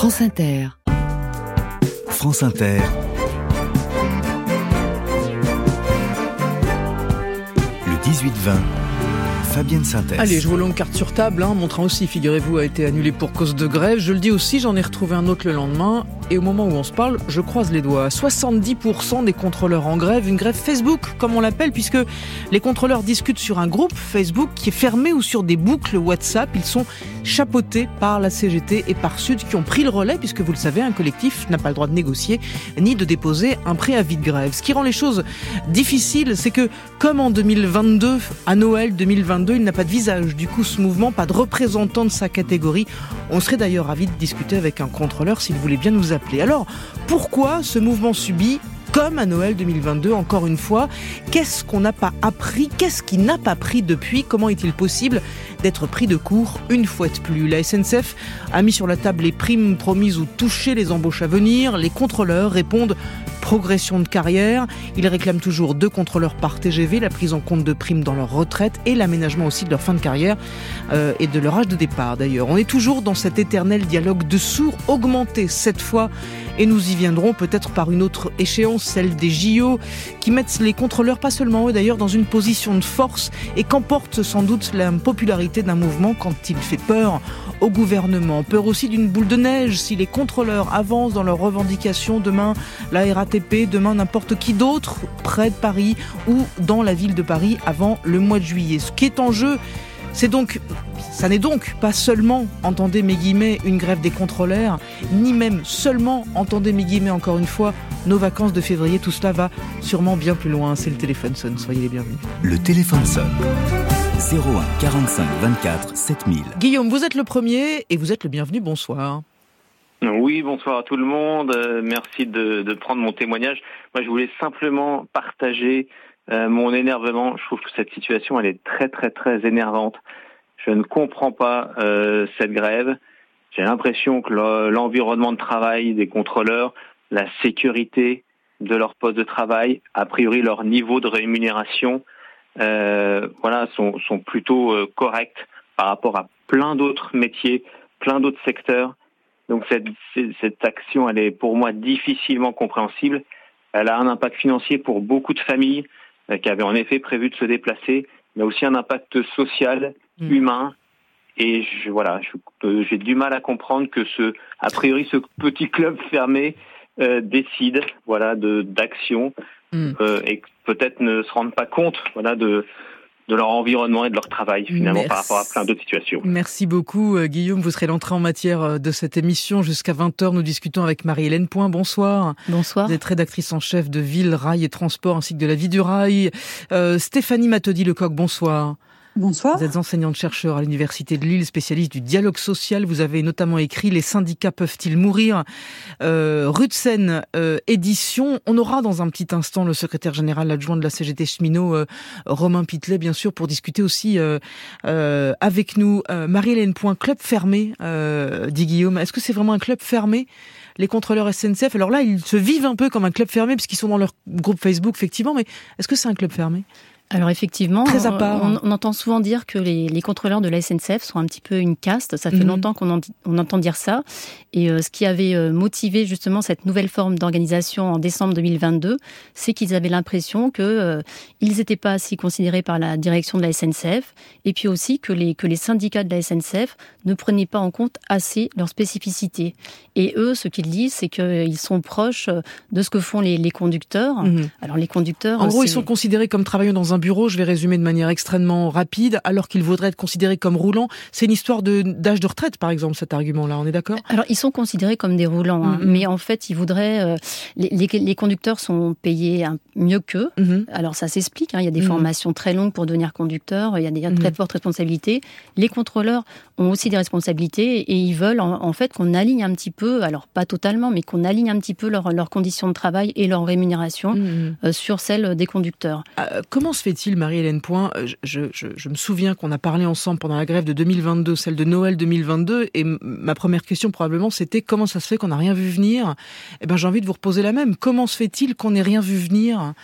France Inter. France Inter. Le 18-20. Fabienne Synthèse. Allez, je vous longue carte sur table. Hein. Mon train aussi, figurez-vous, a été annulé pour cause de grève. Je le dis aussi, j'en ai retrouvé un autre le lendemain. Et au moment où on se parle, je croise les doigts. 70% des contrôleurs en grève, une grève Facebook, comme on l'appelle, puisque les contrôleurs discutent sur un groupe Facebook qui est fermé ou sur des boucles WhatsApp. Ils sont chapeautés par la CGT et par Sud qui ont pris le relais, puisque vous le savez, un collectif n'a pas le droit de négocier ni de déposer un préavis de grève. Ce qui rend les choses difficiles, c'est que, comme en 2022, à Noël 2022, il n'a pas de visage. Du coup, ce mouvement, pas de représentant de sa catégorie. On serait d'ailleurs ravi de discuter avec un contrôleur s'il voulait bien nous appeler alors, pourquoi ce mouvement subit comme à Noël 2022, encore une fois? Qu'est-ce qu'on n'a pas appris? Qu'est-ce qui n'a pas pris depuis? Comment est-il possible d'être pris de court une fois de plus La SNCF a mis sur la table les primes promises ou touchées les embauches à venir. Les contrôleurs répondent progression de carrière. Ils réclament toujours deux contrôleurs par TGV, la prise en compte de primes dans leur retraite et l'aménagement aussi de leur fin de carrière euh, et de leur âge de départ d'ailleurs. On est toujours dans cet éternel dialogue de sourds augmenté cette fois et nous y viendrons peut-être par une autre échéance, celle des JO, qui mettent les contrôleurs, pas seulement eux d'ailleurs, dans une position de force et qu'emporte sans doute la popularité d'un mouvement quand il fait peur au gouvernement. Peur aussi d'une boule de neige si les contrôleurs avancent dans leurs revendications demain, la RATP, demain n'importe qui d'autre, près de Paris ou dans la ville de Paris avant le mois de juillet. Ce qui est en jeu, c'est donc, ça n'est donc pas seulement, entendez mes guillemets, une grève des contrôleurs, ni même seulement, entendez mes guillemets encore une fois, nos vacances de février. Tout cela va sûrement bien plus loin. C'est le téléphone sonne. Soyez les bienvenus. Le téléphone sonne. 01 45 24 7000. Guillaume, vous êtes le premier et vous êtes le bienvenu. Bonsoir. Oui, bonsoir à tout le monde. Euh, merci de, de, prendre mon témoignage. Moi, je voulais simplement partager euh, mon énervement. Je trouve que cette situation, elle est très, très, très énervante. Je ne comprends pas euh, cette grève. J'ai l'impression que l'environnement de travail des contrôleurs, la sécurité de leur poste de travail, a priori leur niveau de rémunération, euh, voilà, sont, sont plutôt euh, corrects par rapport à plein d'autres métiers, plein d'autres secteurs. Donc cette, cette action, elle est pour moi difficilement compréhensible. Elle a un impact financier pour beaucoup de familles euh, qui avaient en effet prévu de se déplacer, mais aussi un impact social, mm. humain. Et je, voilà, j'ai du mal à comprendre que ce, a priori, ce petit club fermé euh, décide, voilà, de d'action mm. euh, et peut-être ne se rendent pas compte, voilà, de de leur environnement et de leur travail finalement par rapport à plein d'autres situations. Merci beaucoup euh, Guillaume, vous serez l'entrée en matière euh, de cette émission jusqu'à 20h. Nous discutons avec Marie-Hélène Point. Bonsoir. Bonsoir. Vous êtes rédactrice en chef de Ville, Rail et Transport ainsi que de la vie du rail. Euh, Stéphanie Matodi-Lecoq, bonsoir. Bonsoir. Vous êtes enseignante-chercheur à l'Université de Lille, spécialiste du dialogue social. Vous avez notamment écrit Les syndicats peuvent-ils mourir euh, Seine, euh, édition. On aura dans un petit instant le secrétaire général adjoint de la CGT cheminot, euh, Romain Pitlet, bien sûr, pour discuter aussi euh, avec nous. Marie-Hélène Point, club fermé, dit Guillaume. Est-ce que c'est vraiment un club fermé les contrôleurs SNCF, alors là, ils se vivent un peu comme un club fermé, puisqu'ils sont dans leur groupe Facebook, effectivement, mais est-ce que c'est un club fermé? Alors effectivement, On, entend souvent dire que les, contrôleurs de la SNCF sont un petit peu une caste. Ça fait mhm. longtemps qu'on on entend dire ça. Et euh, ce qui avait euh, motivé justement cette nouvelle forme d'organisation en décembre 2022, c'est qu'ils avaient l'impression que euh, ils n'étaient pas assez considérés par la direction de la SNCF, et puis aussi que les que les syndicats de la SNCF ne prenaient pas en compte assez leurs spécificités. Et eux, ce qu'ils disent, c'est qu'ils sont proches de ce que font les, les conducteurs. Mhm. Alors les conducteurs, en gros, ils sont considérés comme travaillant dans un bureau, je vais résumer de manière extrêmement rapide, alors qu'il vaudrait être considéré comme roulant. C'est une histoire d'âge de, retraite, par exemple, cet argument-là, on est d'accord? Alors, ils sont considérés comme des roulants, hein. mm-hmm. mais en fait, ils voudraient... Euh, les, conducteurs sont payés mieux qu'eux. Mm-hmm. Alors, ça s'explique, hein. il y a des mm-hmm. formations très longues pour devenir conducteur, il y a des très fortes responsabilités. Les contrôleurs ont aussi des responsabilités et ils veulent en, fait qu'on aligne un petit peu, alors pas totalement, mais qu'on aligne un petit peu leurs conditions de travail et leur rémunération euh, sur celles des conducteurs. Euh, comment se fait fait-il, Marie-Hélène Point je, je, me souviens qu'on a parlé ensemble pendant la grève de 2022, celle de Noël 2022, et ma première question probablement c'était comment ça se fait qu'on n'a rien vu venir? Eh ben j'ai envie de vous reposer la même. Comment se fait-il qu'on n'ait rien vu venir?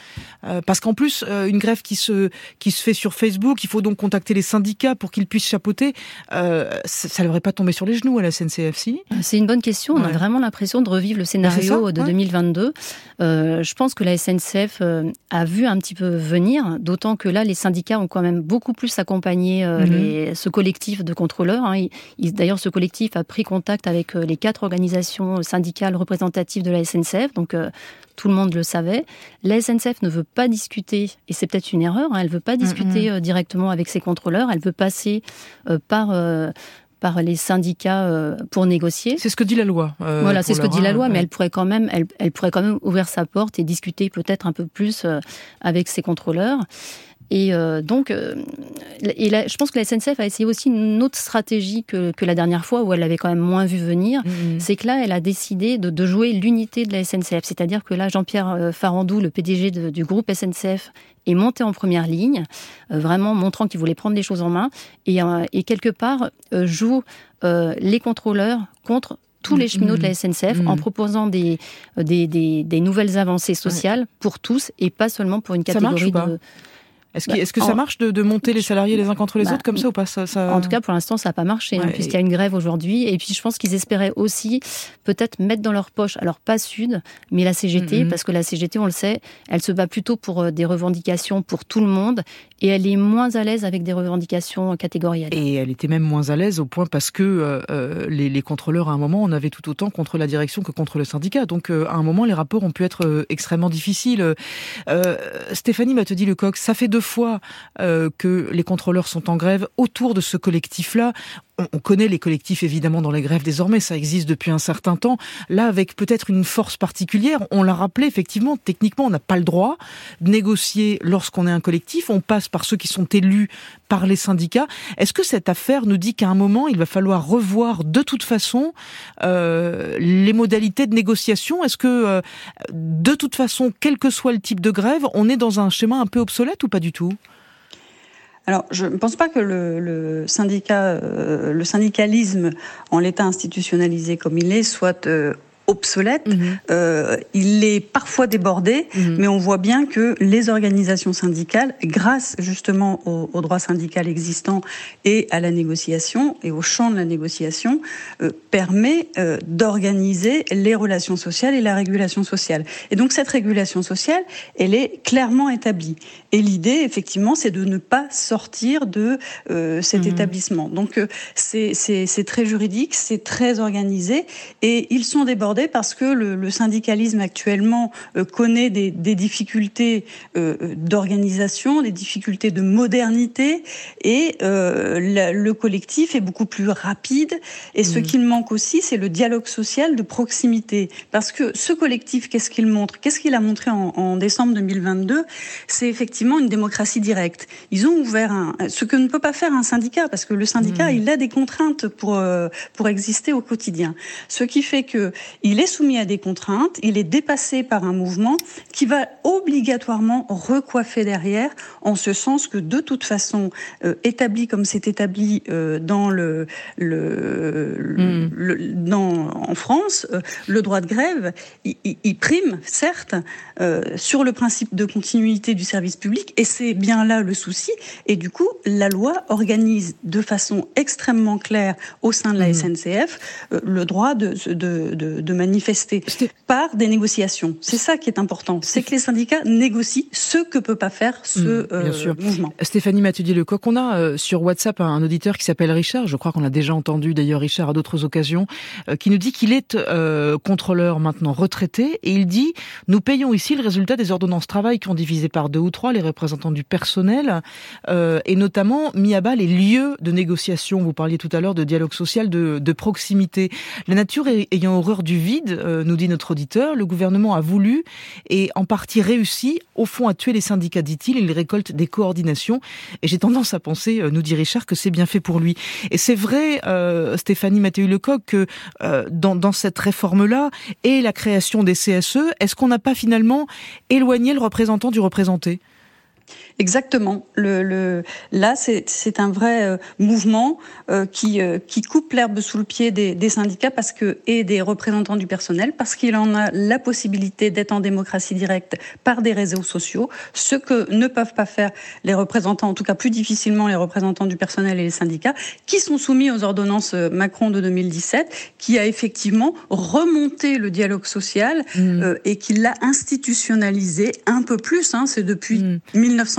Parce qu'en plus, une grève qui se qui se fait sur Facebook, il faut donc contacter les syndicats pour qu'ils puissent chapeauter. ça ne devrait pas tomber sur les genoux à la SNCF, si? C'est une bonne question. On a vraiment l'impression de revivre le scénario de 2022. Euh, je pense que la SNCF euh, a vu un petit peu venir, d'autant que là, les syndicats ont quand même beaucoup plus accompagné euh, mhm. ce collectif de contrôleurs. Hein. D'ailleurs, ce collectif a pris contact avec les quatre organisations syndicales représentatives de la SNCF, donc tout le monde le savait. La SNCF ne veut pas discuter, et c'est peut-être une erreur, hein, elle ne veut pas discuter directement avec ses contrôleurs, elle veut passer par par les syndicats euh, pour négocier. C'est ce que dit la loi. Euh, voilà, c'est ce que dit la loi, mais elle pourrait quand même, elle, elle, pourrait quand même ouvrir sa porte et discuter peut-être un peu plus euh, avec ses contrôleurs. Et euh, donc, euh, et je pense que la SNCF a essayé aussi une autre stratégie que, que la dernière fois où elle avait quand même moins vu venir. Mm-hmm. C'est que là, elle a décidé de, de jouer l'unité de la SNCF. C'est-à-dire que là, Jean-Pierre euh, Farandou, le PDG du groupe SNCF, est monté en première ligne, vraiment montrant qu'il voulait prendre les choses en main et, et quelque part joue les contrôleurs contre tous les cheminots de la mm-hmm. SNCF en proposant des, des, des, des, nouvelles avancées sociales pour tous et pas seulement pour une catégorie de. Est-ce que, est que ça marche de, de, monter les salariés les uns contre les bah, autres comme ça ou pas? Ça, ça... En tout cas, pour l'instant, ça n'a pas marché, hein, puisqu'il y a une grève aujourd'hui. Et puis, je pense qu'ils espéraient aussi peut-être mettre dans leur poche, alors pas Sud, mais la CGT, mm-hmm. parce que la CGT, on le sait, elle se bat plutôt pour euh, des revendications pour tout le monde, et elle est moins à l'aise avec des revendications catégorielles. Et elle était même moins à l'aise au point parce que euh, euh, les, les, contrôleurs, à un moment, on avait tout autant contre la direction que contre le syndicat. Donc, à un moment, les rapports ont pu être extrêmement difficiles. Stéphanie m'a te dit le coq, ça fait deux fois euh, que les contrôleurs sont en grève autour de ce collectif-là on connaît les collectifs évidemment dans les grèves désormais, ça existe depuis un certain temps. Là, avec peut-être une force particulière, on l'a rappelé effectivement, techniquement, on n'a pas le droit de négocier lorsqu'on est un collectif. On passe par ceux qui sont élus par les syndicats. Est-ce que cette affaire nous dit qu'à un moment, il va falloir revoir de toute façon euh, les modalités de négociation? Est-ce que euh, de toute façon, quel que soit le type de grève, on est dans un schéma un peu obsolète ou pas du tout? Alors, je ne pense pas que le, syndicat, euh, le syndicalisme en l'état institutionnalisé comme il est, soit euh, obsolète. Mhm. Euh, il est parfois débordé, mhm. mais on voit bien que les organisations syndicales, grâce justement au, au, droit syndical existant et à la négociation et au champ de la négociation, euh, permet euh, d'organiser les relations sociales et la régulation sociale. Et donc cette régulation sociale, elle est clairement établie. Et l'idée, effectivement, c'est de ne pas sortir de cet mhm. établissement. Donc c'est très juridique, c'est très organisé, et ils sont débordés parce que le, syndicalisme actuellement euh, connaît des, difficultés euh, d'organisation, des difficultés de modernité, et euh, le collectif est beaucoup plus rapide. Et ce mmh. qu'il manque aussi, c'est le dialogue social de proximité. Parce que ce collectif, qu'est-ce qu'il montre? Qu'est-ce qu'il a montré en, décembre 2022 C'est effectivement une démocratie directe. Ils ont ouvert un, ce que ne peut pas faire un syndicat, parce que le syndicat, mmh. il a des contraintes pour, pour exister au quotidien. Ce qui fait que il est soumis à des contraintes, il est dépassé par un mouvement qui va obligatoirement recoiffer derrière, en ce sens que de toute façon, euh, établi comme c'est établi euh, dans le, le, hmm. dans, en France, euh, le droit de grève, il, prime, certes, sur le principe de continuité du service public, et c'est bien là le souci. Et du coup, la loi organise de façon extrêmement claire au sein de la hmm. SNCF le droit de, de, de, de manifester par des négociations. C'est ça qui est important. C'est que les syndicats négocient ce que peut pas faire ce mmh, euh, mouvement. Stéphanie Mathieu-Lecoq, on a euh, sur WhatsApp un auditeur qui s'appelle Richard. Je crois qu'on l'a déjà entendu d'ailleurs Richard à d'autres occasions, euh, qui nous dit qu'il est contrôleur maintenant retraité et il dit nous payons ici le résultat des ordonnances travail qui ont divisé par deux ou trois les représentants du personnel et notamment mis à bas les lieux de négociation. Vous parliez tout à l'heure de dialogue social de, de proximité. La nature ayant horreur du euh, nous dit notre auditeur. Le gouvernement a voulu et en partie réussi, au fond, à tuer les syndicats, dit-il. Il récolte des coordinations. Et j'ai tendance à penser, euh, nous dit Richard, que c'est bien fait pour lui. Et c'est vrai, euh, Stéphanie Mathieu-Lecoq, que dans cette réforme-là et la création des CSE, est-ce qu'on n'a pas finalement éloigné le représentant du représenté? Exactement. Le, le là, c'est un vrai euh, mouvement euh, qui, euh, qui coupe l'herbe sous le pied des, des, syndicats parce que et des représentants du personnel parce qu'il en a la possibilité d'être en démocratie directe par des réseaux sociaux, ce que ne peuvent pas faire les représentants, en tout cas plus difficilement les représentants du personnel et les syndicats, qui sont soumis aux ordonnances Macron de 2017, qui a effectivement remonté le dialogue social mmh. et qui l'a institutionnalisé un peu plus. Hein, c'est depuis mmh.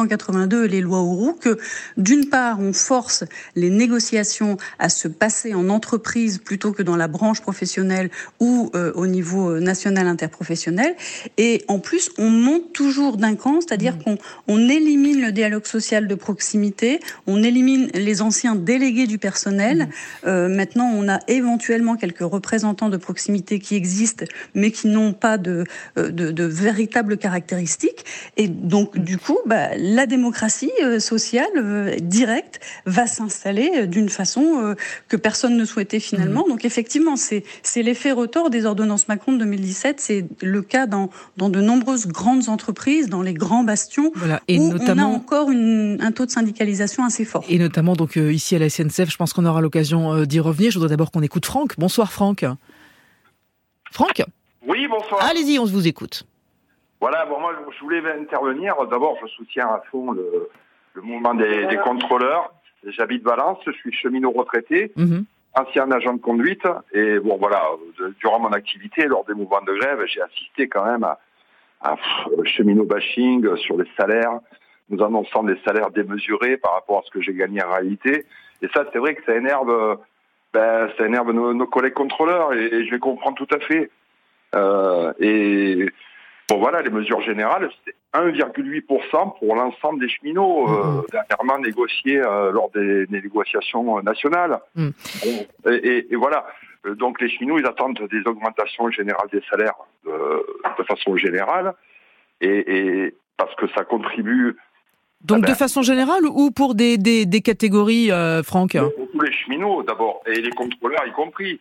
1982 et les lois Auroux que, d'une part, on force les négociations à se passer en entreprise plutôt que dans la branche professionnelle ou euh, au niveau euh, national interprofessionnel, et en plus, on monte toujours d'un camp, c'est-à-dire mmh. qu'on on élimine le dialogue social de proximité, on élimine les anciens délégués du personnel. Mmh. Euh, maintenant, on a éventuellement quelques représentants de proximité qui existent, mais qui n'ont pas de, de, de véritables caractéristiques. Et donc, mmh. du coup, bah, la démocratie euh, sociale euh, directe va s'installer euh, d'une façon que personne ne souhaitait finalement. Mmh. Donc effectivement, c'est l'effet retort des ordonnances Macron de 2017. C'est le cas dans, dans de nombreuses grandes entreprises, dans les grands bastions, voilà. et où notamment, on a encore une, un taux de syndicalisation assez fort. Et notamment donc ici à la SNCF, je pense qu'on aura l'occasion d'y revenir. Je voudrais d'abord qu'on écoute Franck. Bonsoir Franck. Franck? Oui, bonsoir. Allez-y, on vous écoute. Voilà, bon, moi, je voulais intervenir. D'abord, je soutiens à fond le, mouvement des, contrôleurs. J'habite Valence, je suis cheminot retraité, mhm. ancien agent de conduite. Et bon, voilà, durant mon activité, lors des mouvements de grève, j'ai assisté quand même à, à cheminot bashing sur les salaires, nous annonçant des salaires démesurés par rapport à ce que j'ai gagné en réalité. Et ça, c'est vrai que ça énerve, ben, ça énerve nos, collègues contrôleurs, et, je les comprends tout à fait. Euh, et Bon voilà, les mesures générales, c'est 1,8% pour l'ensemble des cheminots, euh, mmh. dernièrement négociés euh, lors des, négociations nationales. Mmh. et, voilà, euh, donc les cheminots, ils attendent des augmentations générales des salaires de, façon générale, et, parce que ça contribue... Donc de façon générale ou pour des, des, catégories, Franck? Pour tous les cheminots d'abord, et les contrôleurs y compris.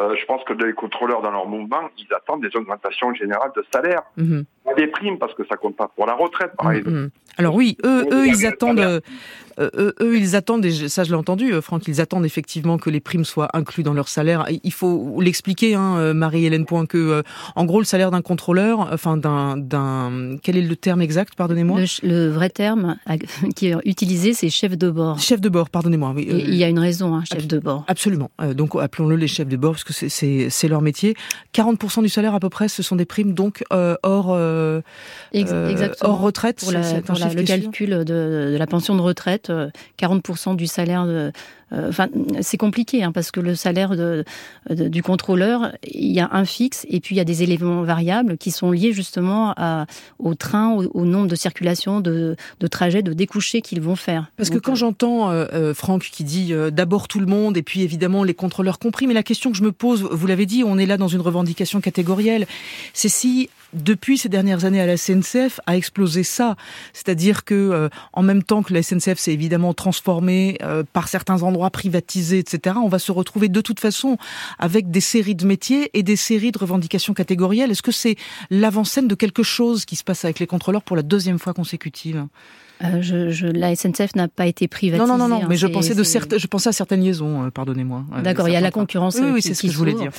Euh, je pense que les contrôleurs dans leur mouvement, ils attendent des augmentations générales de salaire, mhm. des primes parce que ça compte pas pour la retraite, par mhm. exemple. Alors oui, eux, eux, ils attendent, euh, eux, ils attendent, et ça je l'ai entendu, euh, Franck, ils attendent effectivement que les primes soient inclus dans leur salaire. Il faut l'expliquer, hein, euh, Marie-Hélène Point, que en gros le salaire d'un contrôleur, enfin d'un, d'un, quel est le terme exact, pardonnez-moi le, vrai terme qui est utilisé, c'est chef de bord. Chef de bord, pardonnez-moi. Oui, il y a une raison, hein, chef de bord. Absolument. donc appelons-le les chefs de bord parce que c'est, c'est, leur métier. 40% du salaire à peu près, ce sont des primes donc hors, hors retraite. Pour, le calcul de, de la pension de retraite 40% du salaire de, euh, enfin, c'est compliqué hein, parce que le salaire de, du contrôleur, il y a un fixe et puis il y a des éléments variables qui sont liés justement à, au train, au, nombre de circulations, de, de trajets, de découchés qu'ils vont faire. Parce que quand euh, j'entends euh, Franck qui dit d'abord tout le monde et puis évidemment les contrôleurs compris, mais la question que je me pose, vous l'avez dit, on est là dans une revendication catégorielle, c'est si depuis ces dernières années à la SNCF a explosé ça, c'est-à-dire que en même temps que la SNCF s'est évidemment transformée par certains endroits privatisés, etc., on va se retrouver de toute façon avec des séries de métiers et des séries de revendications catégorielles. Est-ce que c'est l'avant-scène de quelque chose qui se passe avec les contrôleurs pour la deuxième fois consécutive? Euh, je, la SNCF n'a pas été privatisée. Non, non, non, mais je pensais, de je pensais à certaines liaisons, euh, pardonnez-moi. D'accord, il y a la concurrence. Oui, oui c'est ce que je voulais dire.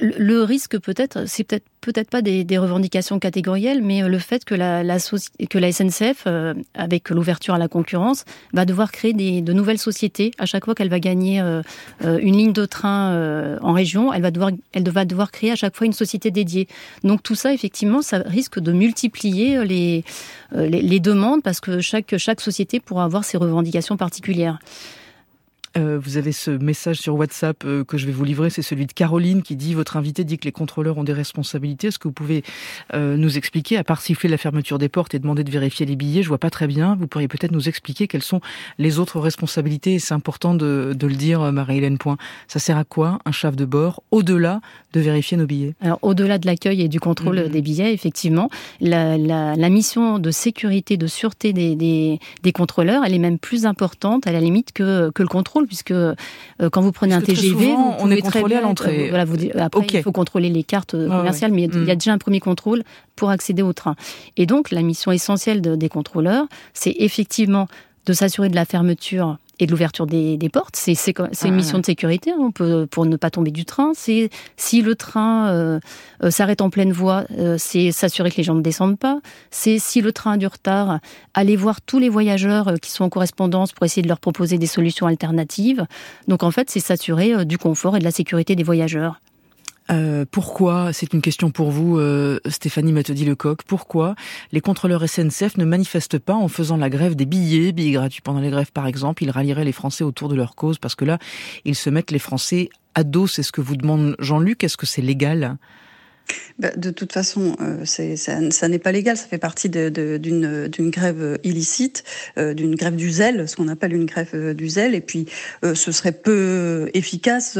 Le risque peut-être, c'est peut-être peut-être pas des, revendications catégorielles, mais le fait que la, que la SNCF, euh, avec l'ouverture à la concurrence, va devoir créer des, de nouvelles sociétés à chaque fois qu'elle va gagner euh, euh, une ligne de train en région, elle va devoir elle va devoir créer à chaque fois une société dédiée. Donc tout ça, effectivement, ça risque de multiplier les, les, les demandes parce que chaque chaque société pourra avoir ses revendications particulières. Euh, vous avez ce message sur WhatsApp euh, que je vais vous livrer, c'est celui de Caroline qui dit votre invité dit que les contrôleurs ont des responsabilités. Est-ce que vous pouvez euh, nous expliquer, à part siffler la fermeture des portes et demander de vérifier les billets, je vois pas très bien. Vous pourriez peut-être nous expliquer quelles sont les autres responsabilités. Et c'est important de, de, le dire, Marie-Hélène Point. Ça sert à quoi un chef de bord au-delà de vérifier nos billets? Alors au-delà de l'accueil et du contrôle mm-hmm. des billets, effectivement, la, la, la, mission de sécurité, de sûreté des, des, des contrôleurs, elle est même plus importante à la limite que, que le contrôle contrôle puisque quand vous prenez un TGV, on est contrôlé à l'entrée. voilà, vous, après, il faut contrôler les cartes commerciales, mais il y a mm. déjà un premier contrôle pour accéder au train. Et donc, la mission essentielle des contrôleurs, c'est effectivement de s'assurer de la fermeture et de l'ouverture des, portes. C'est une mission de sécurité hein, peut, pour ne pas tomber du train. C'est si le train euh, euh, s'arrête en pleine voie, euh, c'est s'assurer que les gens ne descendent pas. C'est si le train a du retard, aller voir tous les voyageurs qui sont en correspondance pour essayer de leur proposer des solutions alternatives. Donc en fait, c'est s'assurer du confort et de la sécurité des voyageurs. Euh, pourquoi, c'est une question pour vous, euh, Stéphanie Matedi Lecoq, pourquoi les contrôleurs SNCF ne manifestent pas en faisant la grève des billets, billets gratuits pendant les grèves par exemple, ils rallieraient les Français autour de leur cause parce que là, ils se mettent les Français à dos, c'est ce que vous demande Jean-Luc, est-ce que c'est légal? De toute façon, euh, ça, n'est pas légal. Ça fait partie d'une grève illicite, euh, d'une grève du zèle, ce qu'on appelle une grève euh, du zèle. Et puis, ce serait peu efficace.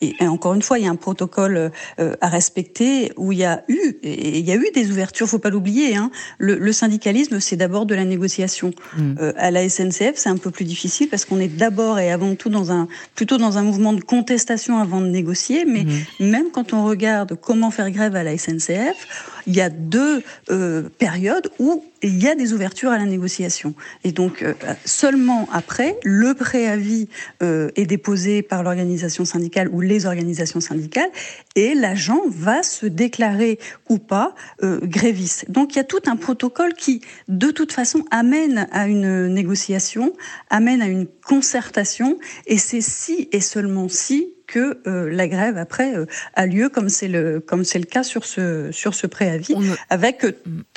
Et, encore une fois, il y a un protocole à respecter où il y a eu, et il y a eu des ouvertures. Faut pas l'oublier. Hein. Le, syndicalisme, c'est d'abord de la négociation. Mmh. à la SNCF, c'est un peu plus difficile parce qu'on est d'abord et avant tout dans un plutôt dans un mouvement de contestation avant de négocier. Mais mmh. même quand on regarde comment faire grève à la SNCF, il y a deux euh, périodes où il y a des ouvertures à la négociation. Et donc, euh, seulement après, le préavis euh, est déposé par l'organisation syndicale ou les organisations syndicales et l'agent va se déclarer ou pas gréviste. Donc, il y a tout un protocole qui, de toute façon, amène à une négociation, amène à une concertation et c'est si et seulement si que euh, la grève après euh, a lieu comme c'est le comme c'est le cas sur ce sur ce préavis avec euh,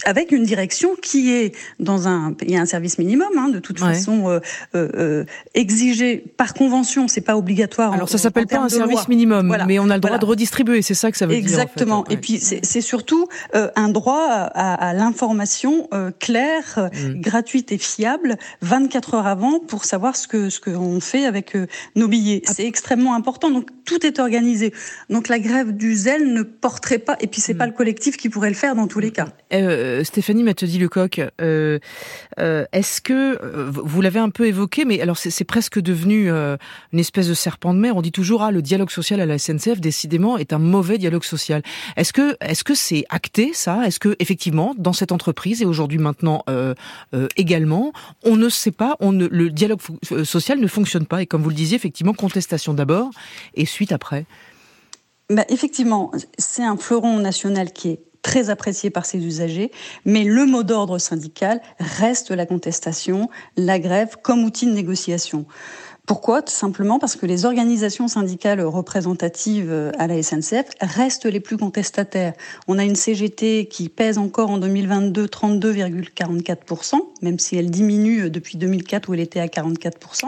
avec une direction qui est dans un il y a un service minimum hein, de toute façon exigé par convention c'est pas obligatoire alors ça s'appelle pas un service minimum mais on a le droit de redistribuer c'est ça que ça veut dire exactement. Et puis c'est surtout un droit à, à l'information claire mm. gratuite et fiable 24 heures avant pour savoir ce que ce qu'on fait avec nos billets. C'est extrêmement important donc tout est organisé. Donc la grève du zèle ne porterait pas, et puis c'est mm. pas le collectif qui pourrait le faire dans tous les cas. Euh, Stéphanie Mathieu Lecoq, euh, euh, est-ce que vous l'avez un peu évoqué, mais alors c'est presque devenu une espèce de serpent de mer. On dit toujours ah le dialogue social à la SNCF décidément est un mauvais dialogue social. Est-ce que est-ce que c'est acté ça? Est-ce que effectivement dans cette entreprise et aujourd'hui maintenant également on ne sait pas, on ne, le dialogue social ne fonctionne pas? Et comme vous le disiez effectivement contestation d'abord et bah, Effectivement, c'est un fleuron national qui est très apprécié par ses usagers, mais le mot d'ordre syndical reste la contestation, la grève comme outil de négociation. Pourquoi Simplement parce que les organisations syndicales représentatives euh, à la SNCF restent les plus contestataires. On a une CGT qui pèse encore en 2022 32,44%, même si elle diminue euh, depuis 2004 où elle était à 44%.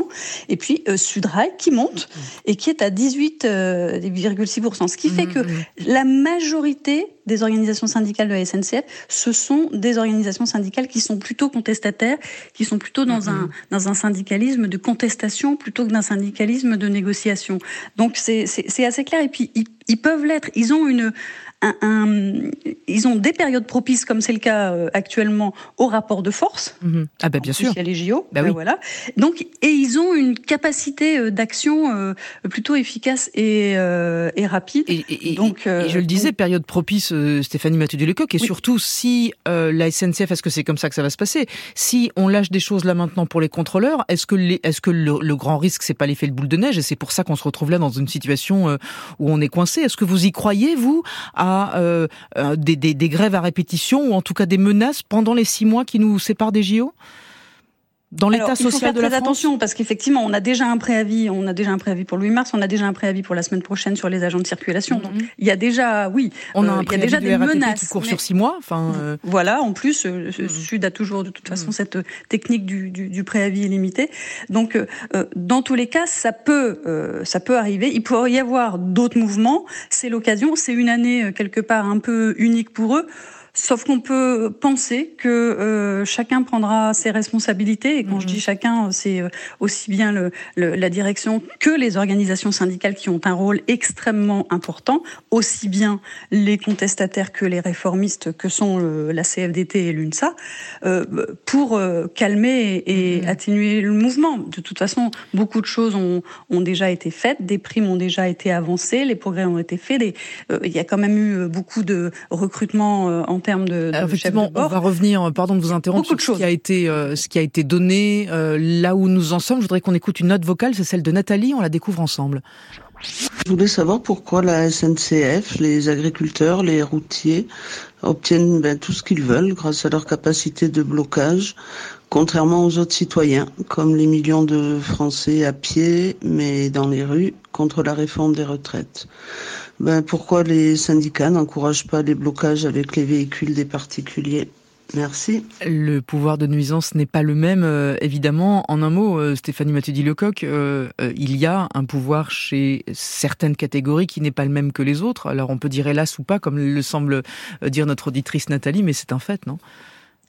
Et puis euh, Sudrail qui monte et qui est à 18,6%. Ce qui fait mmh, que mmh. la majorité des organisations syndicales de la SNCF, ce sont des organisations syndicales qui sont plutôt contestataires, qui sont plutôt dans, mm-hmm. un, dans un syndicalisme de contestation plutôt que d'un syndicalisme de négociation. Donc c'est assez clair. Et puis ils, ils peuvent l'être. Ils ont une, un, ils ont des périodes propices, comme c'est le cas euh, actuellement, au rapport de force. Mhm. Ah ben bien sûr. Il y a les JO. Bah ben voilà. Donc, et ils ont une capacité euh, d'action euh, plutôt efficace et, et rapide. Et, donc, je le disais, période propice, Stéphanie Mathieu Lecoq, et surtout si la SNCF, est-ce que c'est comme ça que ça va se passer? Si on lâche des choses là maintenant pour les contrôleurs, est-ce que, est-ce que le, le, grand risque, c'est pas l'effet de boule de neige? Et c'est pour ça qu'on se retrouve là dans une situation où on est coincé. Est-ce que vous y croyez, vous, à euh, euh, des, des, grèves à répétition ou en tout cas des menaces pendant les six mois qui nous séparent des JO dans l'état social de la France attention parce qu'effectivement, on a déjà un préavis, on a déjà un préavis pour le 8 mars, on a déjà un préavis pour la semaine prochaine sur les agents de circulation. Donc mhm. il y a déjà, oui, on a, euh, il y a déjà des menaces qui court sur six mois. Enfin, voilà. En plus, le mhm. Sud a toujours de toute façon mhm. cette technique du, du, du, préavis illimité. Donc dans tous les cas, ça peut, ça peut arriver. Il pourrait y avoir d'autres mouvements. C'est l'occasion. C'est une année quelque part un peu unique pour eux Sauf qu'on peut penser que euh, chacun prendra ses responsabilités. Et quand je dis mhm. chacun, c'est euh, aussi bien le, la direction que les organisations syndicales qui ont un rôle extrêmement important, aussi bien les contestataires que les réformistes que sont la CFDT et l'UNSA, euh, pour euh, calmer et, mhm. atténuer le mouvement. De toute façon, beaucoup de choses ont, ont, déjà été faites, des primes ont déjà été avancées, les progrès ont été faits. Des, il y a quand même eu beaucoup de recrutement en termes de, de Effectivement, on va revenir, pardon de vous interrompre, sur ce qui a été, euh, ce qui a été donné. Euh, là où nous en sommes, je voudrais qu'on écoute une note vocale, c'est celle de Nathalie, on la découvre ensemble. Je voulais savoir pourquoi la SNCF, les agriculteurs, les routiers obtiennent ben, tout ce qu'ils veulent grâce à leur capacité de blocage, contrairement aux autres citoyens, comme les millions de Français à pied, mais dans les rues, contre la réforme des retraites. Ben, pourquoi les syndicats n'encouragent pas les blocages avec les véhicules des particuliers? Merci. Le pouvoir de nuisance n'est pas le même, euh, évidemment. En un mot, euh, Stéphanie Mathieu-Lecoq, euh, il y a un pouvoir chez certaines catégories qui n'est pas le même que les autres. Alors on peut dire hélas ou pas, comme le semble dire notre auditrice Nathalie, mais c'est un fait, non?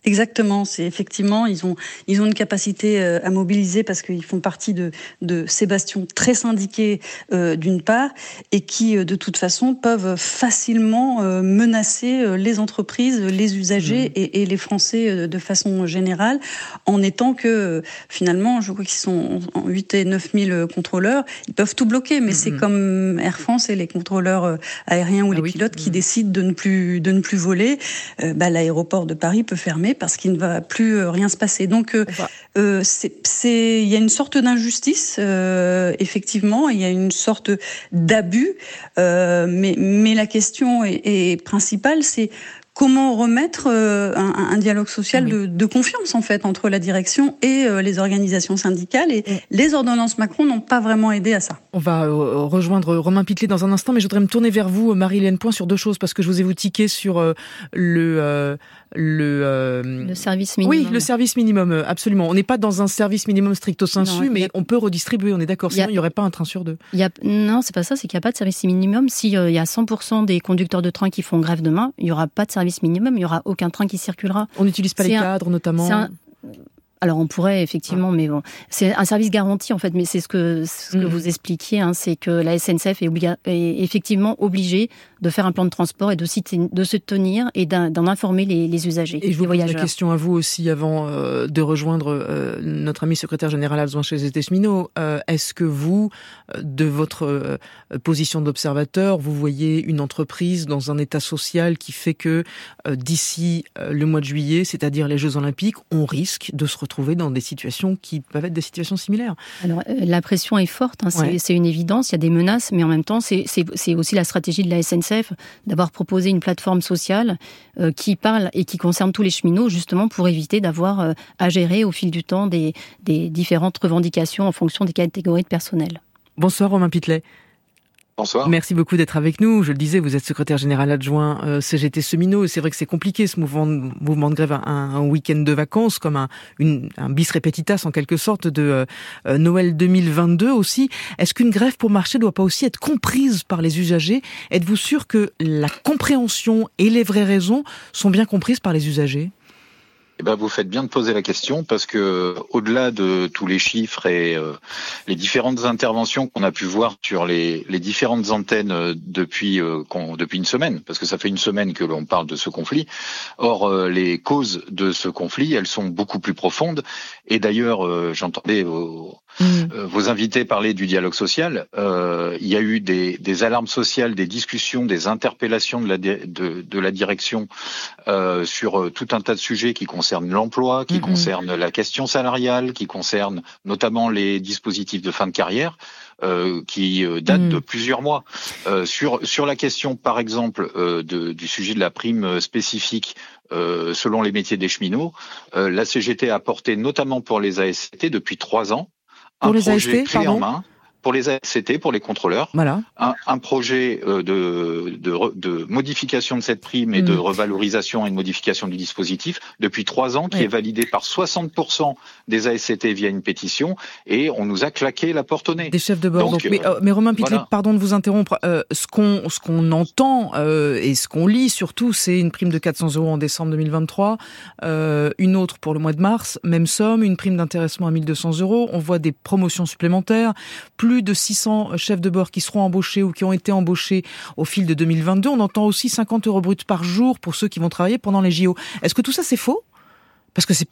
Exactement, c'est effectivement ils ont ils ont une capacité euh, à mobiliser parce qu'ils font partie de de ces bastions très syndiqués euh, d'une part et qui euh, de toute façon peuvent facilement menacer les entreprises, les usagers mmh. et, et, les Français de façon générale en étant que finalement je crois qu'ils sont 8 et 9 000 contrôleurs, ils peuvent tout bloquer mais c'est mmh. comme Air France et les contrôleurs aériens ou ah les pilotes qui mmh. décident de ne plus de ne plus voler, bah, l'aéroport de Paris peut fermer parce qu'il ne va plus euh, rien se passer. Donc, euh, euh, c'est, il y a une sorte d'injustice, effectivement, il y a une sorte d'abus, mais, mais la question est principale, c'est comment remettre un, dialogue social de, confiance en fait entre la direction et les organisations syndicales et les ordonnances Macron n'ont pas vraiment aidé à ça. On va rejoindre Romain Pitlet dans un instant, mais je voudrais me tourner vers vous, Marie-Hélène Point, sur deux choses parce que je vous ai vous tiqué sur le le, le service minimum. Oui, le service minimum, absolument. On n'est pas dans un service minimum stricto sensu, mais on peut redistribuer. On est d'accord. Sinon, il n'y aurait pas un train sur deux. Il y a... Non, c'est pas ça. C'est qu'il n'y a pas de service minimum. S'il y a 100% des conducteurs de train qui font grève demain, il n'y aura pas de service minimum, il n'y aura aucun train qui circulera. On n'utilise pas les cadres notamment alors on pourrait effectivement, mais bon, c'est un service garanti en fait. Mais c'est ce que ce que mm. vous expliquiez, hein, c'est que la SNCF est, est, effectivement obligée de faire un plan de transport et de, de se tenir et d'en informer les, les, usagers. Et je vous pose la question à vous aussi avant euh, de rejoindre euh, notre ami secrétaire général adjoint chez les Cheminot. Euh, est-ce que vous, de votre position d'observateur, vous voyez une entreprise dans un état social qui fait que d'ici le mois de juillet, c'est-à-dire les Jeux Olympiques, on risque de se retrouver trouver dans des situations qui peuvent être des situations similaires. Alors, euh, la pression est forte, hein, c'est une évidence, il y a des menaces, mais en même temps, c'est aussi la stratégie de la SNCF d'avoir proposé une plateforme sociale euh, qui parle et qui concerne tous les cheminots, justement pour éviter d'avoir euh, à gérer au fil du temps des, des différentes revendications en fonction des catégories de personnel. Bonsoir Romain Pitlet. Bonsoir. Merci beaucoup d'être avec nous. Je le disais, vous êtes secrétaire général adjoint euh, CGT Semino. C'est vrai que c'est compliqué ce mouvement, mouvement de grève, un, un week-end de vacances, comme un, une, un bis repetitas en quelque sorte de euh, Noël 2022 aussi. Est-ce qu'une grève pour marcher doit pas aussi être comprise par les usagers? Êtes-vous sûr que la compréhension et les vraies raisons sont bien comprises par les usagers? Eh ben, vous faites bien de poser la question parce que au-delà de tous les chiffres et euh, les différentes interventions qu'on a pu voir sur les, les différentes antennes euh, depuis euh, depuis une semaine, parce que ça fait une semaine que l'on parle de ce conflit. Or, les causes de ce conflit, elles sont beaucoup plus profondes. Et d'ailleurs, j'entendais vos, mmh. vos invités parler du dialogue social. il y a eu des, des, alarmes sociales, des discussions, des interpellations de la, de, de la direction sur tout un tas de sujets qui concernent concerne l'emploi, qui mm-hmm. concerne la question salariale, qui concerne notamment les dispositifs de fin de carrière. Euh, qui euh, datent de mm. plusieurs mois. Euh, sur sur la question, par exemple, euh, de, du sujet de la prime spécifique euh, selon les métiers des cheminots, la CGT a porté notamment pour les AST depuis trois ans un projet clé en main pour les ACT, pour les contrôleurs, voilà. un, projet euh, de, de, modification de cette prime et de mm. revalorisation et de modification du dispositif depuis trois ans, qui est validé par 60% des ASCT via une pétition, et on nous a claqué la porte au nez. Des chefs de bord. Donc, mais, euh, Romain Pitlet, pardon de vous interrompre. Euh, ce qu'on ce qu'on entend et ce qu'on lit surtout, c'est une prime de 400 euros en décembre 2023, une autre pour le mois de mars, même somme, une prime d'intéressement à 1200 euros. On voit des promotions supplémentaires, plus plus de 600 chefs de bord qui seront embauchés ou qui ont été embauchés au fil de 2022. On entend aussi 50 euros bruts par jour pour ceux qui vont travailler pendant les JO. Est-ce que tout ça c'est faux? Parce que c'est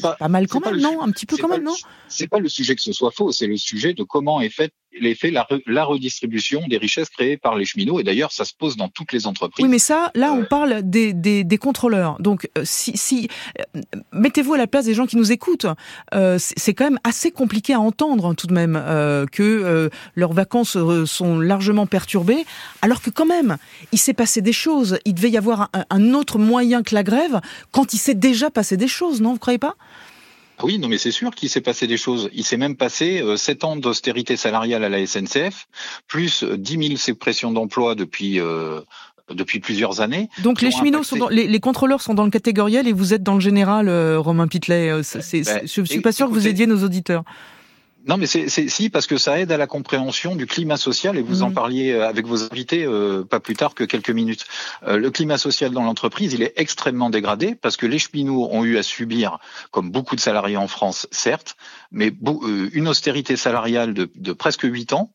pas, pas, mal quand même, non? Un petit peu quand même, non? C'est pas le sujet que ce soit faux, c'est le sujet de comment est fait l'effet la, la, redistribution des richesses créées par les cheminots. Et d'ailleurs, ça se pose dans toutes les entreprises. Oui, mais ça, là, on euh, parle des, des, des, contrôleurs. Donc, euh, si, si euh, mettez-vous à la place des gens qui nous écoutent. Euh, c'est quand même assez compliqué à entendre, tout de même, euh, que leurs vacances sont largement perturbées, alors que quand même, il s'est passé des choses. Il devait y avoir un, un autre moyen que la grève quand il s'est déjà passé des choses, non Vous croyez pas? Oui, non, mais c'est sûr qu'il s'est passé des choses. Il s'est même passé euh, sept ans d'austérité salariale à la SNCF, plus 10 000 suppressions d'emplois depuis euh, depuis plusieurs années. Donc les cheminots sont dans, les, les, contrôleurs sont dans le catégoriel et vous êtes dans le général, euh, Romain Pitlet. Euh, ben, je suis pas sûr que vous aidiez nos auditeurs. Non, mais c'est si parce que ça aide à la compréhension du climat social et vous en mhm. parliez euh, avec vos invités euh, pas plus tard que quelques minutes. Euh, le climat social dans l'entreprise, il est extrêmement dégradé parce que les cheminots ont eu à subir, comme beaucoup de salariés en France, certes, mais une austérité salariale de, de presque huit ans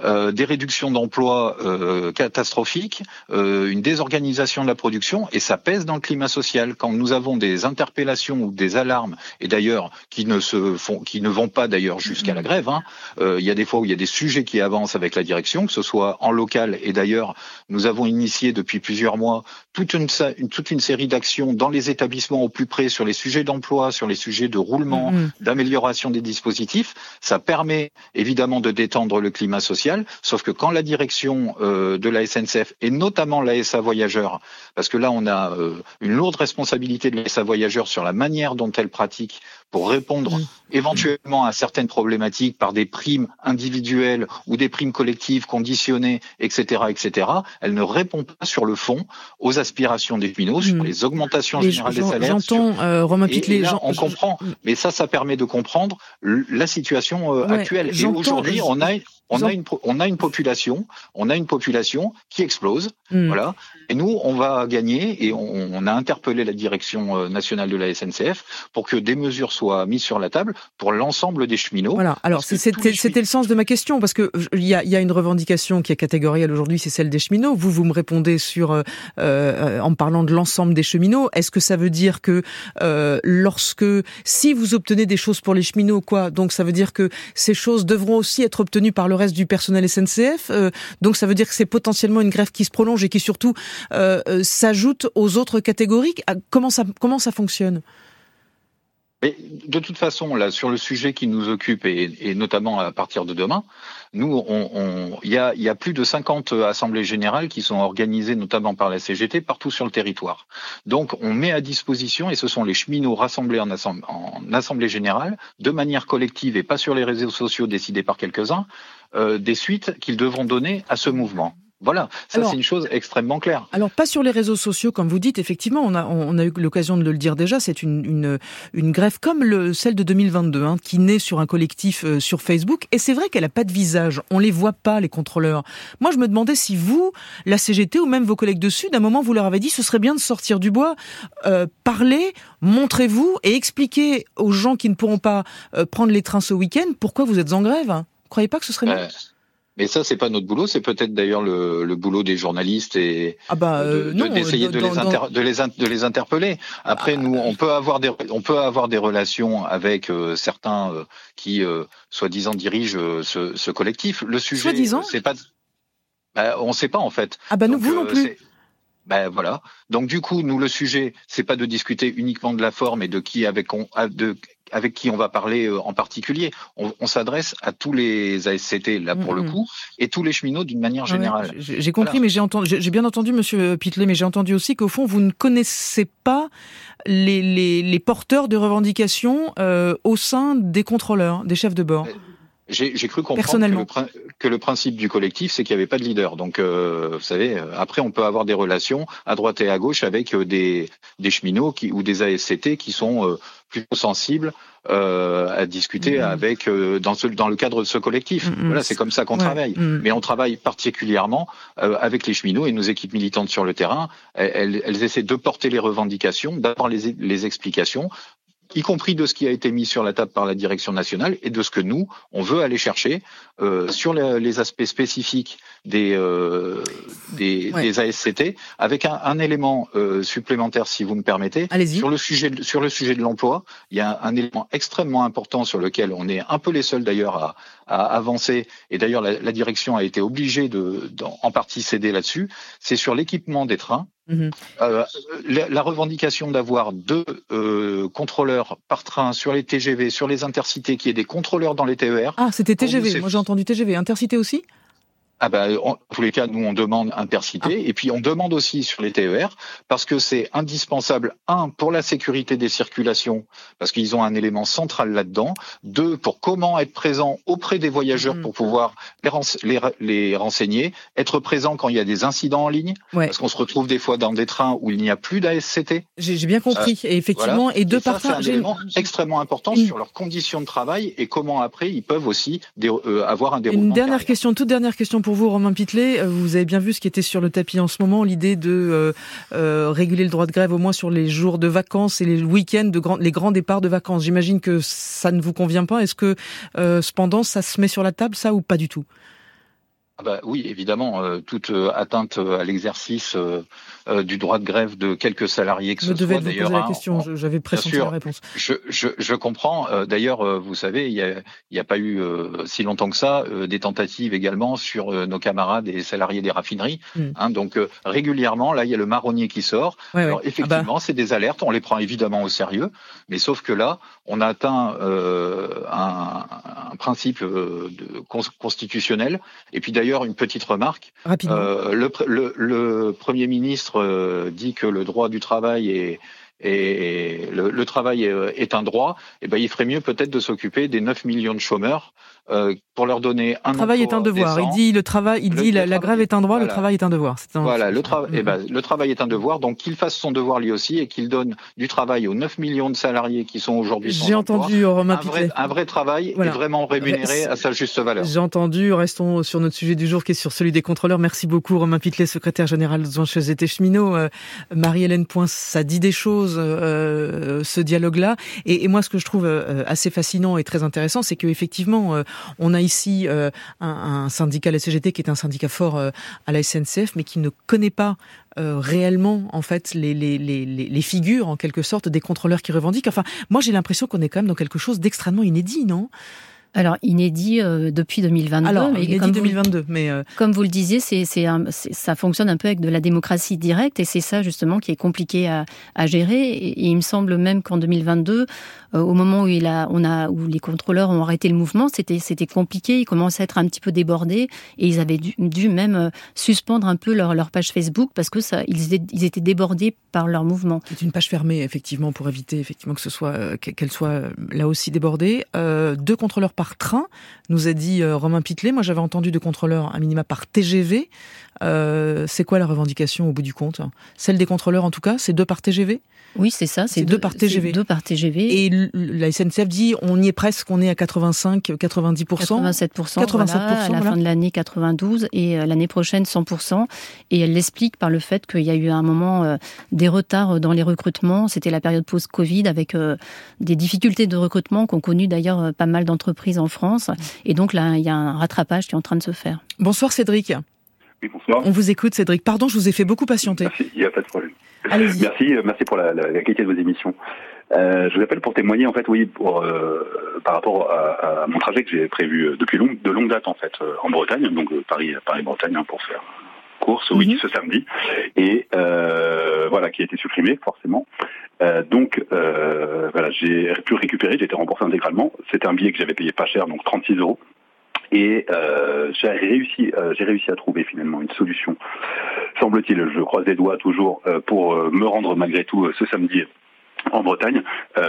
euh, des réductions d'emplois euh, catastrophiques, euh, une désorganisation de la production, et ça pèse dans le climat social. Quand nous avons des interpellations ou des alarmes, et d'ailleurs qui ne se font, qui ne vont pas d'ailleurs jusqu'à la grève, hein, il y a des fois où il y a des sujets qui avancent avec la direction, que ce soit en local, et d'ailleurs nous avons initié depuis plusieurs mois toute une, toute une série d'actions dans les établissements au plus près sur les sujets d'emploi, sur les sujets de roulement, mm-hmm. d'amélioration des dispositifs. Ça permet évidemment de détendre le climat social, sauf que quand la direction euh, de la SNCF et notamment la SA Voyageurs, parce que là on a euh, une lourde responsabilité de la SA Voyageurs sur la manière dont elle pratique pour répondre éventuellement à certaines problématiques par des primes individuelles ou des primes collectives conditionnées, etc., etc., elle ne répond pas sur le fond aux aspirations des cheminots, sur hmm. les augmentations générales des salaires. J'entends, euh, Romain les gens, on comprend, mais ça, ça permet de comprendre la situation euh, actuelle. Et aujourd'hui, on a on a une on a une population, on a une population qui explose, hmm. voilà. Et nous, on va gagner et on, on, a interpellé la direction euh, nationale de la SNCF pour que des mesures soient mises sur la table pour l'ensemble des cheminots. Voilà. Alors c'était c'était le sens de ma question parce que il y a, y a une revendication qui est catégorielle aujourd'hui, c'est celle des cheminots. Vous vous me répondez sur euh, euh en parlant de l'ensemble des cheminots. Est-ce que ça veut dire que euh, lorsque si vous obtenez des choses pour les cheminots, quoi, donc ça veut dire que ces choses devront aussi être obtenues par le le reste du personnel SNCF. Euh, donc ça veut dire que c'est potentiellement une grève qui se prolonge et qui surtout euh, euh, s'ajoute aux autres catégories. Ah, comment ça, fonctionne? De toute façon, là, sur le sujet qui nous occupe, et, notamment à partir de demain, nous, il y, a, plus de 50 assemblées générales qui sont organisées notamment par la CGT partout sur le territoire. Donc, on met à disposition, et ce sont les cheminots rassemblés en assemblée générale, de manière collective et pas sur les réseaux sociaux décidés par quelques-uns, euh, des suites qu'ils devront donner à ce mouvement. Voilà, ça c'est une chose extrêmement claire. Alors pas sur les réseaux sociaux comme vous dites, effectivement, on a, on a eu l'occasion de le dire déjà, c'est une, une, une, grève comme le, celle de 2022, hein, qui naît sur un collectif euh, sur Facebook, et c'est vrai qu'elle a pas de visage, on les voit pas les contrôleurs. Moi je me demandais si vous, la CGT ou même vos collègues de Sud, à un moment vous leur avez dit ce serait bien de sortir du bois, euh, parler, montrez-vous et expliquez aux gens qui ne pourront pas euh, prendre les trains ce week-end pourquoi vous êtes en grève. Vous croyez pas que ce serait bien mais ça, c'est pas notre boulot, c'est peut-être d'ailleurs le, le, boulot des journalistes et ah bah, euh, d'essayer de, de, les de, les de les interpeller. Après, ah, nous, on peut avoir des on peut avoir des relations avec euh, certains euh, qui soi-disant dirigent ce, ce, collectif. Le sujet, c'est pas, bah, on sait pas en fait. Ah bah nous, vous non plus. Ben voilà. Donc du coup, nous le sujet, c'est pas de discuter uniquement de la forme et de qui avec on, de avec qui on va parler euh, en particulier. On, on s'adresse à tous les ASCT là pour le coup et tous les cheminots d'une manière générale. j'ai compris, mais j'ai entendu, j'ai bien entendu, Monsieur Pitlet, mais j'ai entendu aussi qu'au fond vous ne connaissez pas les, les, les porteurs de revendications euh, au sein des contrôleurs, des chefs de bord. J'ai cru comprendre que le, que le, principe du collectif, c'est qu'il n'y avait pas de leader. Donc, euh, vous savez, euh, après, on peut avoir des relations à droite et à gauche avec euh, des, des cheminots qui, ou des ASCT qui sont euh, plutôt sensibles euh, à discuter mmh. avec dans, ce, dans le cadre de ce collectif. Mmh, mmh. Voilà, c'est comme ça qu'on travaille. Mais on travaille particulièrement avec les cheminots et nos équipes militantes sur le terrain. Elles, elles essaient de porter les revendications, d'avoir les, les explications, y compris de ce qui a été mis sur la table par la direction nationale et de ce que nous, on veut aller chercher euh, sur les, aspects spécifiques des, euh, des, des, ASCT, avec un, un élément euh, supplémentaire, si vous me permettez. Sur le sujet, de, sur le sujet de l'emploi, il y a un, élément extrêmement important sur lequel on est un peu les seuls d'ailleurs à, à, avancer, et d'ailleurs la, la, direction a été obligée de, en partie céder là-dessus, c'est sur l'équipement des trains. Mhm. Euh, la, la, revendication d'avoir deux euh, contrôleurs par train sur les TGV, sur les intercités, qui est des contrôleurs dans les TER. Ah, c'était TGV. Moi, j'ai entendu TGV. Intercité aussi? Ah ben, en tous les cas, nous on demande intercité ah. et puis on demande aussi sur les TER parce que c'est indispensable un pour la sécurité des circulations parce qu'ils ont un élément central là-dedans. Deux pour comment être présent auprès des voyageurs mm. pour pouvoir les, les, renseigner, être présent quand il y a des incidents en ligne parce qu'on se retrouve des fois dans des trains où il n'y a plus d'ASCT. J'ai bien compris et effectivement et deux par C'est un élément extrêmement important sur leurs conditions de travail et comment après ils peuvent aussi euh, avoir un déroulement. Une dernière question, toute dernière question pour vous, Romain Pitlet. Euh, vous avez bien vu ce qui était sur le tapis en ce moment, l'idée de euh, euh, réguler le droit de grève au moins sur les jours de vacances et les week-ends, de les grands départs de vacances. J'imagine que ça ne vous convient pas. Est-ce que cependant ça se met sur la table, ça, ou pas du tout? Ah bah oui, évidemment, toute atteinte à l'exercice du droit de grève de quelques salariés que ce soit. D'ailleurs, la question, j'avais pressenti la réponse. Je, je, je comprends. Euh, d'ailleurs, euh, vous savez, il n'y a, y a pas eu si longtemps que ça des tentatives également sur nos camarades et salariés des raffineries. Hmm. Hein, donc régulièrement, là, il y a le marronnier qui sort. Alors ah effectivement, bah. c'est des alertes. On les prend évidemment au sérieux, mais sauf que là, on a atteint un, un, principe de, constitutionnel. Et puis d'ailleurs, une petite remarque. le, le, le premier ministre euh, dit que le droit du travail est, est, un droit, et eh ben il ferait mieux peut-être de s'occuper des 9 millions de chômeurs euh, pour leur donner un le travail est un devoir. il dit le travail, il dit la, grève est un droit, le travail est un devoir. voilà, le, travail, eh ben, le travail est un devoir, donc qu'il fasse son devoir lui aussi et qu'il donne du travail aux 9 millions de salariés qui sont aujourd'hui sans J'ai entendu Romain un vrai, un vrai travail est vraiment rémunéré à sa juste valeur. J'ai entendu. Restons sur notre sujet du jour qui est sur celui des contrôleurs. Merci beaucoup Romain Pitlet, secrétaire général de et Cheminot. Euh, Marie-Hélène Point, ça dit des choses, euh, ce dialogue-là. Et, et, moi, ce que je trouve assez fascinant et très intéressant, c'est qu'effectivement, on a ici euh, un, syndicat, la CGT, qui est un syndicat fort euh, à la SNCF, mais qui ne connaît pas euh, réellement en fait les, les, les, les, figures en quelque sorte des contrôleurs qui revendiquent. Enfin, moi j'ai l'impression qu'on est quand même dans quelque chose d'extrêmement inédit, non? Alors inédit euh, depuis 2022. Alors mais inédit comme 2022, vous, mais euh... comme vous le disiez, c'est c'est ça fonctionne un peu avec de la démocratie directe et c'est ça justement qui est compliqué à, à gérer. Et, il me semble même qu'en 2022, euh, au moment où il a, on a, où les contrôleurs ont arrêté le mouvement, c'était c'était compliqué. Ils commençaient à être un petit peu débordés et ils avaient dû, dû même euh, suspendre un peu leur, leur page Facebook parce que ça, ils étaient, ils étaient débordés par leur mouvement. C'est une page fermée effectivement pour éviter effectivement que ce soit euh, qu'elle soit là aussi débordée. deux contrôleurs par par train, nous a dit euh, Romain Pitlet. Moi, j'avais entendu de contrôleurs un minima par TGV. Euh, c'est quoi la revendication au bout du compte Celle des contrôleurs, en tout cas, c'est deux par TGV oui, c'est ça. C'est deux, par TGV. Deux par TGV. Et la SNCF dit on y est presque, on est à 85, 90% 87 87 à la fin de l'année 92 et euh, l'année prochaine 100% Et elle l'explique par le fait qu'il y a eu à un moment euh, des retards dans les recrutements. C'était la période post-Covid avec euh, des difficultés de recrutement qu'ont connu d'ailleurs pas mal d'entreprises en France. Et donc là, il y a un rattrapage qui est en train de se faire. Bonsoir Cédric. Oui, bonsoir. On vous écoute Cédric. Pardon, je vous ai fait beaucoup patienter. il n'y a pas de problème. Merci, euh, merci pour la, la, qualité de vos émissions. Euh, je vous appelle pour témoigner en fait, oui, pour, euh, par rapport à, à, mon trajet que j'ai prévu depuis long, de longue date en fait en Bretagne, donc Paris, Paris Bretagne hein, pour faire course, oui, mhm. ce samedi, et euh, voilà qui a été supprimé forcément. Euh, donc voilà, j'ai pu récupérer, j'ai été remboursé intégralement. C'était un billet que j'avais payé pas cher, donc 36 euros. Et euh, j'ai réussi, euh, j'ai réussi à trouver finalement une solution. Semble-t-il, je croise les doigts toujours euh, pour me rendre malgré tout ce samedi en Bretagne,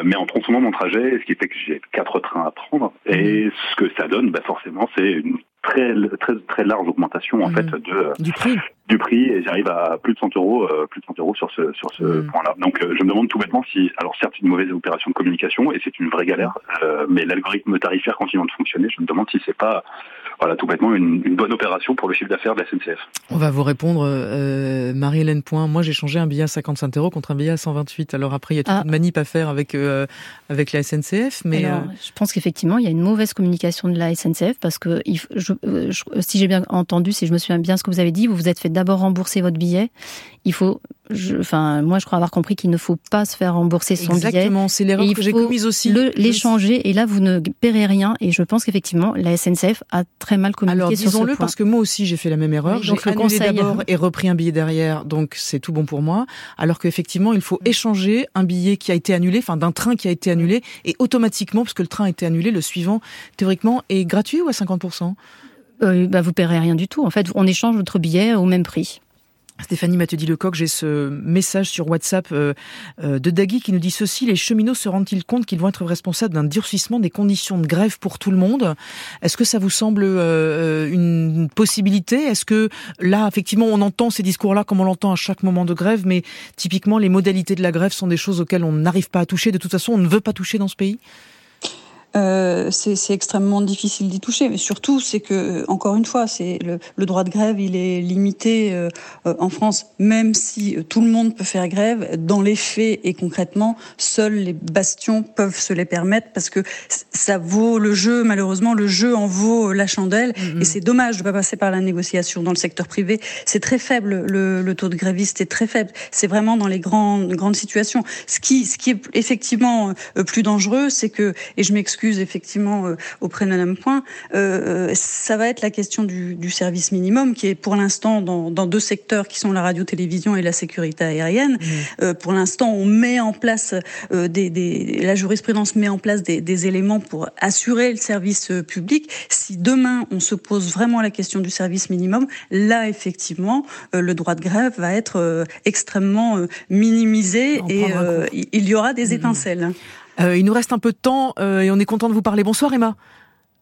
mais en tronçonnant mon trajet, ce qui fait que j'ai quatre trains à prendre. Et ce que ça donne, bah, forcément, c'est une très très très large augmentation en mmh. fait de du prix du prix et j'arrive à plus de 100 euros euh, plus de 100 euros sur ce sur ce mmh. point-là. Donc euh, je me demande tout bêtement si alors certes une mauvaise opération de communication et c'est une vraie galère, euh, mais l'algorithme tarifaire continuant de fonctionner, je me demande si c'est pas voilà, tout bêtement, une, une, bonne opération pour le chiffre d'affaires de la SNCF. On va vous répondre, euh, Marie-Hélène Point. Moi, j'ai changé un billet à 55 euros contre un billet à 128. Alors après, il y a toute ah. une manip à faire avec, euh, avec la SNCF. Mais euh, Je pense qu'effectivement, il y a une mauvaise communication de la SNCF parce que je, je, si j'ai bien entendu, si je me souviens bien ce que vous avez dit, vous vous êtes fait d'abord rembourser votre billet. Il faut je, enfin, moi, je crois avoir compris qu'il ne faut pas se faire rembourser son billet. Exactement, c'est l'erreur que j'ai commise aussi. L'échanger, et là, vous ne paierez rien. Et je pense qu'effectivement, la SNCF a très mal communiqué Alors, disons-le, parce que moi aussi, j'ai fait la même erreur. j'ai annulé d'abord et repris un billet derrière, donc c'est tout bon pour moi. Alors qu'effectivement, il faut échanger un billet qui a été annulé, enfin, d'un train qui a été annulé, et automatiquement, parce que le train a été annulé, le suivant, théoriquement, est gratuit ou à 50% euh, bah, vous paierez rien du tout. En fait, on échange votre billet au même prix. Stéphanie dit Lecoq, j'ai ce message sur WhatsApp euh, euh, de Dagui qui nous dit ceci les cheminots se rendent-ils compte qu'ils vont être responsables d'un durcissement des conditions de grève pour tout le monde? Est-ce que ça vous semble euh, une possibilité? Est-ce que là, effectivement, on entend ces discours-là comme on l'entend à chaque moment de grève, mais typiquement, les modalités de la grève sont des choses auxquelles on n'arrive pas à toucher. De toute façon, on ne veut pas toucher dans ce pays? Euh, c'est extrêmement difficile d'y toucher. Mais surtout, c'est que, encore une fois, c'est le, le, droit de grève, il est limité euh, euh, en France, même si tout le monde peut faire grève. Dans les faits et concrètement, seuls les bastions peuvent se les permettre parce que ça vaut le jeu. Malheureusement, le jeu en vaut la chandelle. Mm-hmm. Et c'est dommage de pas passer par la négociation dans le secteur privé. C'est très faible. Le, le, taux de gréviste est très faible. C'est vraiment dans les grandes grandes situations. Ce qui, ce qui est effectivement plus dangereux, c'est que, et je m'excuse effectivement euh, auprès de Madame Point, euh, ça va être la question du, service minimum qui est pour l'instant dans, deux secteurs qui sont la radio-télévision et la sécurité aérienne. Mmh. Euh, pour l'instant, on met en place des, la jurisprudence met en place des, éléments pour assurer le service public. Si demain on se pose vraiment la question du service minimum, là effectivement le droit de grève va être extrêmement minimisé et il y aura des mmh. Euh, il nous reste un peu de temps euh, et on est content de vous parler. Bonsoir Emma.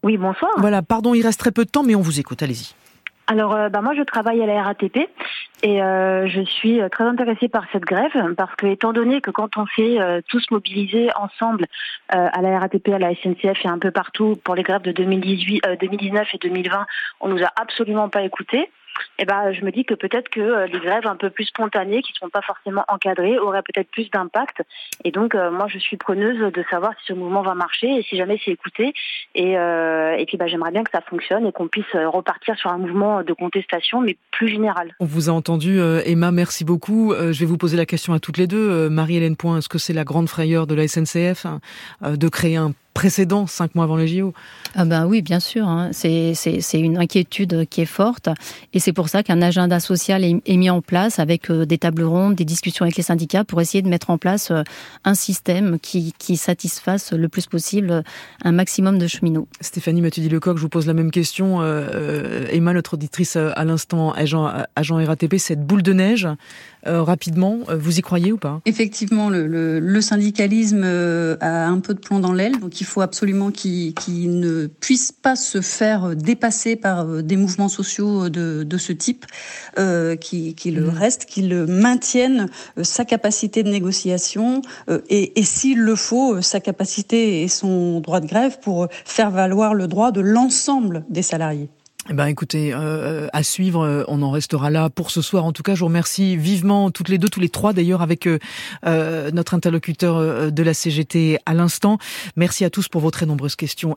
Oui, bonsoir. Voilà, pardon, il reste très peu de temps, mais on vous écoute. Allez-y. Alors, euh, bah, moi, je travaille à la RATP et je suis très intéressée par cette grève parce que, étant donné que quand on s'est tous mobilisés ensemble à la RATP, à la SNCF et un peu partout pour les grèves de 2018, 2019 et 2020, on nous a absolument pas écoutés eh ben, je me dis que peut-être que euh, les grèves un peu plus spontanées, qui ne sont pas forcément encadrées, auraient peut-être plus d'impact. Et donc, euh, moi, je suis preneuse de savoir si ce mouvement va marcher et si jamais c'est écouté. Et, euh, et puis, bah, j'aimerais bien que ça fonctionne et qu'on puisse repartir sur un mouvement de contestation, mais plus général. On vous a entendu, Emma, merci beaucoup. je vais vous poser la question à toutes les deux. Marie-Hélène Point, est-ce que c'est la grande frayeur de la SNCF hein, de créer un précédent, cinq mois avant les JO. Ah ben oui, bien sûr. Hein. C'est une inquiétude qui est forte. Et c'est pour ça qu'un agenda social est, mis en place avec euh, des tables rondes, des discussions avec les syndicats pour essayer de mettre en place euh, un système qui, qui satisfasse le plus possible euh, un maximum de cheminots. Stéphanie Mathieu-Lecoq, je vous pose la même question. Emma, notre auditrice à l'instant, agent, agent RATP, cette boule de neige, rapidement, vous y croyez ou pas? Effectivement, le, le, syndicalisme a un peu de plomb dans l'aile. Donc il faut absolument qu'il ne puisse pas se faire dépasser par euh, des mouvements sociaux de, de ce type, euh, qui, qui, le mmh. reste, qu'il maintienne euh, sa capacité de négociation euh, et, et s'il le faut, sa capacité et son droit de grève pour faire valoir le droit de l'ensemble des salariés. Eh ben, écoutez, euh, à suivre, on en restera là pour ce soir. En tout cas, je vous remercie vivement toutes les deux, tous les trois d'ailleurs, avec euh, notre interlocuteur de la CGT à l'instant. Merci à tous pour vos très nombreuses questions